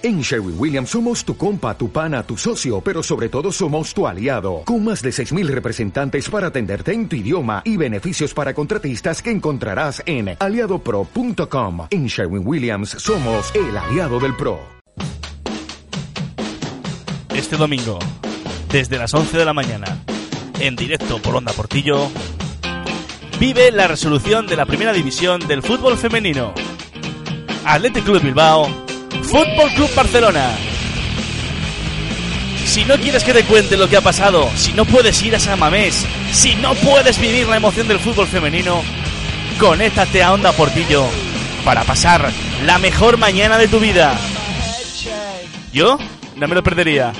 En Sherwin Williams somos tu compa, tu pana, tu socio, pero sobre todo somos tu aliado, con más de 6.000 representantes para atenderte en tu idioma y beneficios para contratistas que encontrarás en aliadopro.com. En Sherwin Williams somos el aliado del PRO. Este domingo, desde las 11 de la mañana, en directo por Onda Portillo, vive la resolución de la primera división del fútbol femenino. Athletic Club Bilbao Fútbol Club Barcelona. Si no quieres que te cuente lo que ha pasado, si no puedes ir a San Mamés, si no puedes vivir la emoción del fútbol femenino, conéctate a Onda Portillo para pasar la mejor mañana de tu vida. Yo no me lo perdería.